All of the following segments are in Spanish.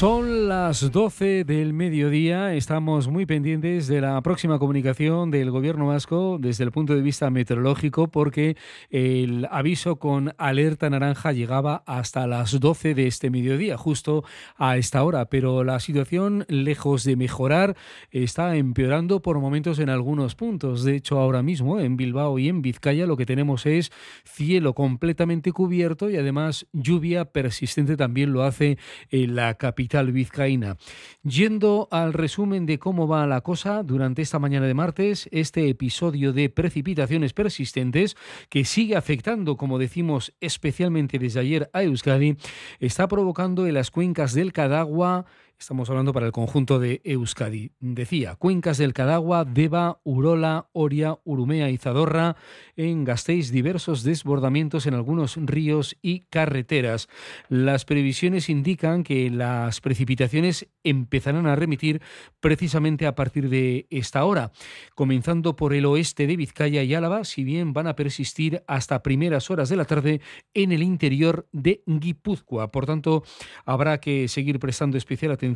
Son las 12 del mediodía, estamos muy pendientes de la próxima comunicación del gobierno vasco desde el punto de vista meteorológico porque el aviso con alerta naranja llegaba hasta las 12 de este mediodía, justo a esta hora, pero la situación lejos de mejorar está empeorando por momentos en algunos puntos. De hecho, ahora mismo en Bilbao y en Vizcaya lo que tenemos es cielo completamente cubierto y además lluvia persistente también lo hace en la capital vizcaína. Yendo al resumen de cómo va la cosa durante esta mañana de martes, este episodio de precipitaciones persistentes que sigue afectando, como decimos, especialmente desde ayer a Euskadi, está provocando en las cuencas del Cadagua Estamos hablando para el conjunto de Euskadi. Decía, cuencas del Cadagua, Deva, Urola, Oria, Urumea y Zadorra. En Gasteiz, diversos desbordamientos en algunos ríos y carreteras. Las previsiones indican que las precipitaciones empezarán a remitir precisamente a partir de esta hora, comenzando por el oeste de Vizcaya y Álava, si bien van a persistir hasta primeras horas de la tarde en el interior de Guipúzcoa. Por tanto, habrá que seguir prestando especial atención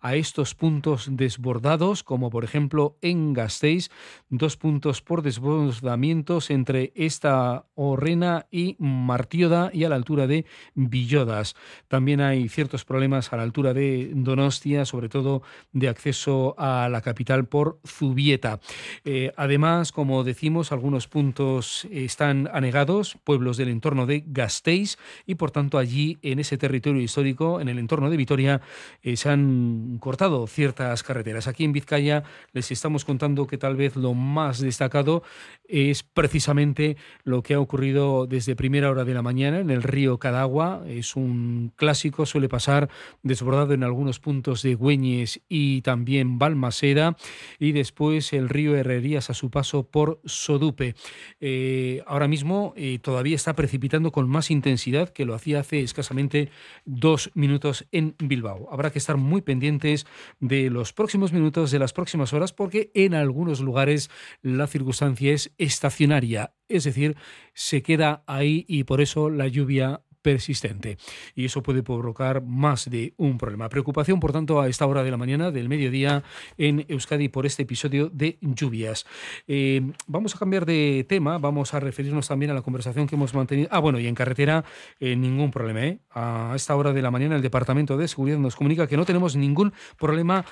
a estos puntos desbordados, como por ejemplo en Gasteiz, dos puntos por desbordamientos entre esta Orrena y Martioda y a la altura de Villodas. También hay ciertos problemas a la altura de Donostia, sobre todo de acceso a la capital por Zubieta. Eh, además, como decimos, algunos puntos están anegados, pueblos del entorno de Gasteiz, y por tanto allí en ese territorio histórico, en el entorno de Vitoria, eh, se han cortado ciertas carreteras. Aquí en Vizcaya les estamos contando que tal vez lo más destacado es precisamente lo que ha ocurrido desde primera hora de la mañana en el río Cadagua. Es un clásico, suele pasar desbordado en algunos puntos de Güeñes y también Balmaseda. Y después el río Herrerías a su paso por Sodupe. Eh, ahora mismo eh, todavía está precipitando con más intensidad que lo hacía hace escasamente dos minutos en Bilbao. Habrá que estar muy pendientes de los próximos minutos, de las próximas horas, porque en algunos lugares la circunstancia es estacionaria, es decir, se queda ahí y por eso la lluvia persistente. Y eso puede provocar más de un problema. Preocupación, por tanto, a esta hora de la mañana, del mediodía, en Euskadi por este episodio de lluvias. Eh, vamos a cambiar de tema, vamos a referirnos también a la conversación que hemos mantenido. Ah, bueno, y en carretera, eh, ningún problema. ¿eh? A esta hora de la mañana, el Departamento de Seguridad nos comunica que no tenemos ningún problema,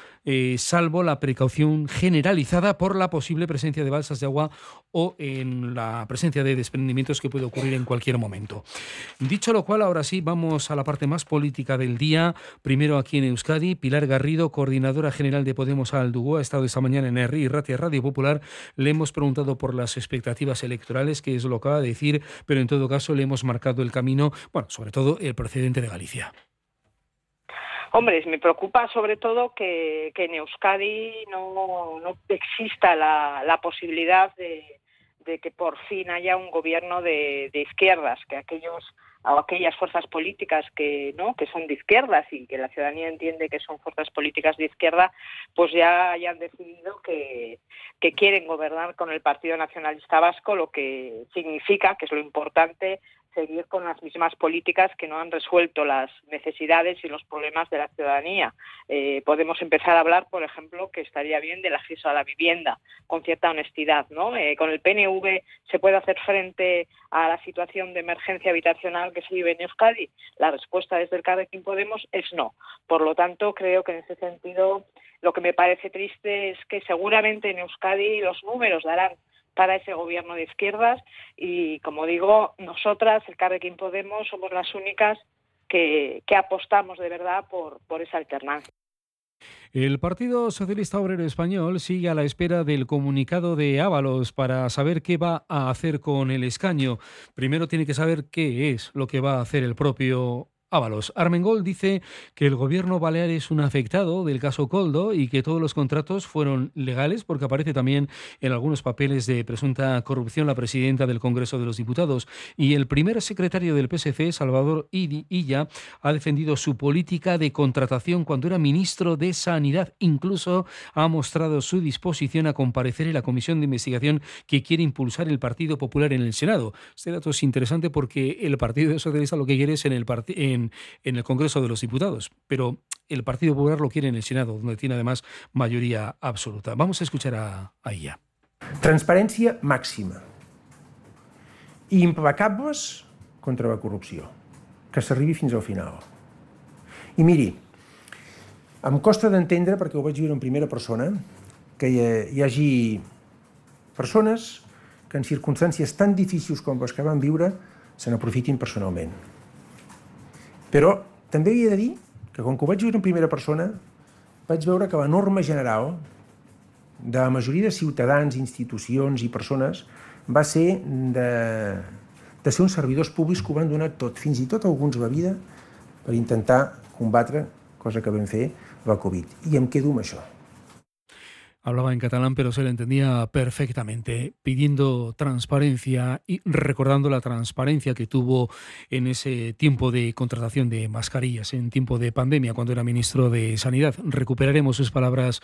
salvo la precaución generalizada por la posible presencia de balsas de agua o en la presencia de desprendimientos que puede ocurrir en cualquier momento. Dicho lo cual, ahora sí, vamos a la parte más política del día. Primero aquí en Euskadi, Pilar Garrido, coordinadora general de Podemos Aldugo, ha estado esta mañana en RI Ratia Radio Popular. Le hemos preguntado por las expectativas electorales, que es lo que va a decir, pero en todo caso le hemos marcado el camino, bueno, sobre todo el precedente de Galicia. Hombre, me preocupa sobre todo que, en Euskadi no, exista la posibilidad de, de que por fin haya un gobierno de, izquierdas, que aquellos o aquellas fuerzas políticas que no que son de izquierdas y que la ciudadanía entiende que son fuerzas políticas de izquierda, pues ya hayan decidido que, que quieren gobernar con el Partido Nacionalista Vasco, lo que significa, que es lo importante, seguir con las mismas políticas que no han resuelto las necesidades y los problemas de la ciudadanía. Eh, podemos empezar a hablar, por ejemplo, que estaría bien del acceso a la vivienda con cierta honestidad. ¿no? Eh, con el PNV se puede hacer frente a la situación de emergencia habitacional que se vive en Euskadi. La respuesta desde el Carrequín Podemos es no. Por lo tanto, creo que en ese sentido lo que me parece triste es que seguramente en Euskadi los números darán para ese gobierno de izquierdas y, como digo, nosotras, el Carrequín Podemos, somos las únicas que, apostamos de verdad por, por esa alternancia. El Partido Socialista Obrero Español sigue a la espera del comunicado de Ábalos para saber qué va a hacer con el escaño. Primero tiene que saber qué es lo que va a hacer el propio Ábalos. Armengol dice que el gobierno balear es un afectado del caso Coldo y que todos los contratos fueron legales porque aparece también en algunos papeles de presunta corrupción la presidenta del Congreso de los Diputados. Y el primer secretario del PSC, Salvador Illa, ha defendido su política de contratación cuando era ministro de Sanidad. Incluso ha mostrado su disposición a comparecer en la comisión de investigación que quiere impulsar el Partido Popular en el Senado. Este dato es interesante porque el Partido Socialista lo que quiere es en el, en, en el Congreso de los Diputados, pero el Partido Popular lo quiere en el Senado, donde tiene además mayoría absoluta. Vamos a escuchar a, a ella. Transparència màxima i implacables contra la corrupció, que s'arribi fins al final. I miri, em costa d'entendre, perquè ho vaig viure en primera persona, que hi, hi hagi persones que en circumstàncies tan difícils com les que van viure se n'aprofitin personalment. Però també havia de dir que que ho vaig viure en primera persona, vaig veure que la norma general de la majoria de ciutadans, institucions i persones va ser de, de ser uns servidors públics que ho van donar tot, fins i tot alguns la vida, per intentar combatre, cosa que vam fer, la Covid. I em quedo amb això. Hablaba en catalán, pero se le entendía perfectamente, pidiendo transparencia y recordando la transparencia que tuvo en ese tiempo de contratación de mascarillas, en tiempo de pandemia, cuando era ministro de Sanidad. Recuperaremos sus palabras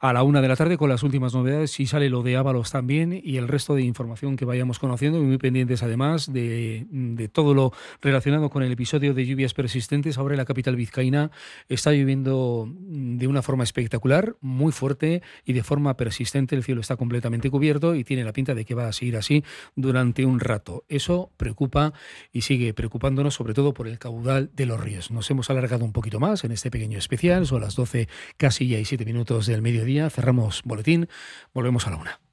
a la una de la tarde con las últimas novedades, si sale lo de Ábalos también y el resto de información que vayamos conociendo, y muy pendientes además de, de todo lo relacionado con el episodio de lluvias persistentes. Ahora en la capital vizcaína está lloviendo de una forma espectacular, muy fuerte y de de forma persistente el cielo está completamente cubierto y tiene la pinta de que va a seguir así durante un rato. Eso preocupa y sigue preocupándonos sobre todo por el caudal de los ríos. Nos hemos alargado un poquito más en este pequeño especial, son las 12 casi ya y 7 minutos del mediodía. Cerramos boletín, volvemos a la una.